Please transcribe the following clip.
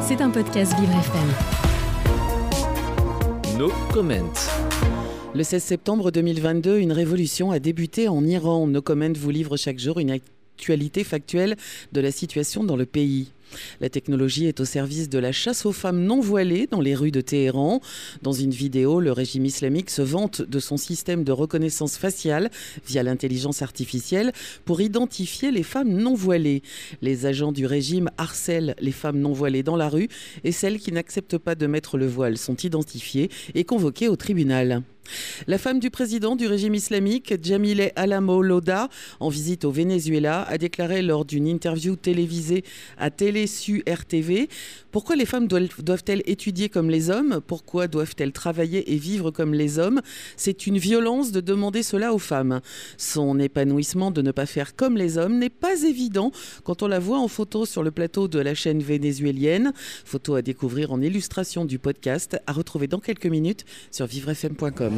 C'est un podcast Vivre FM. No comment. Le 16 septembre 2022, une révolution a débuté en Iran. No Comment vous livre chaque jour une actualité factuelle de la situation dans le pays. La technologie est au service de la chasse aux femmes non voilées dans les rues de Téhéran. Dans une vidéo, le régime islamique se vante de son système de reconnaissance faciale via l'intelligence artificielle pour identifier les femmes non voilées. Les agents du régime harcèlent les femmes non voilées dans la rue et celles qui n'acceptent pas de mettre le voile sont identifiées et convoquées au tribunal. La femme du président du régime islamique, Jamile Alamo Loda, en visite au Venezuela, a déclaré lors d'une interview télévisée à Télésu RTV Pourquoi les femmes doivent-elles étudier comme les hommes? Pourquoi doivent-elles travailler et vivre comme les hommes? C'est une violence de demander cela aux femmes. Son épanouissement de ne pas faire comme les hommes n'est pas évident quand on la voit en photo sur le plateau de la chaîne vénézuélienne. Photo à découvrir en illustration du podcast, à retrouver dans quelques minutes sur vivrefm.com.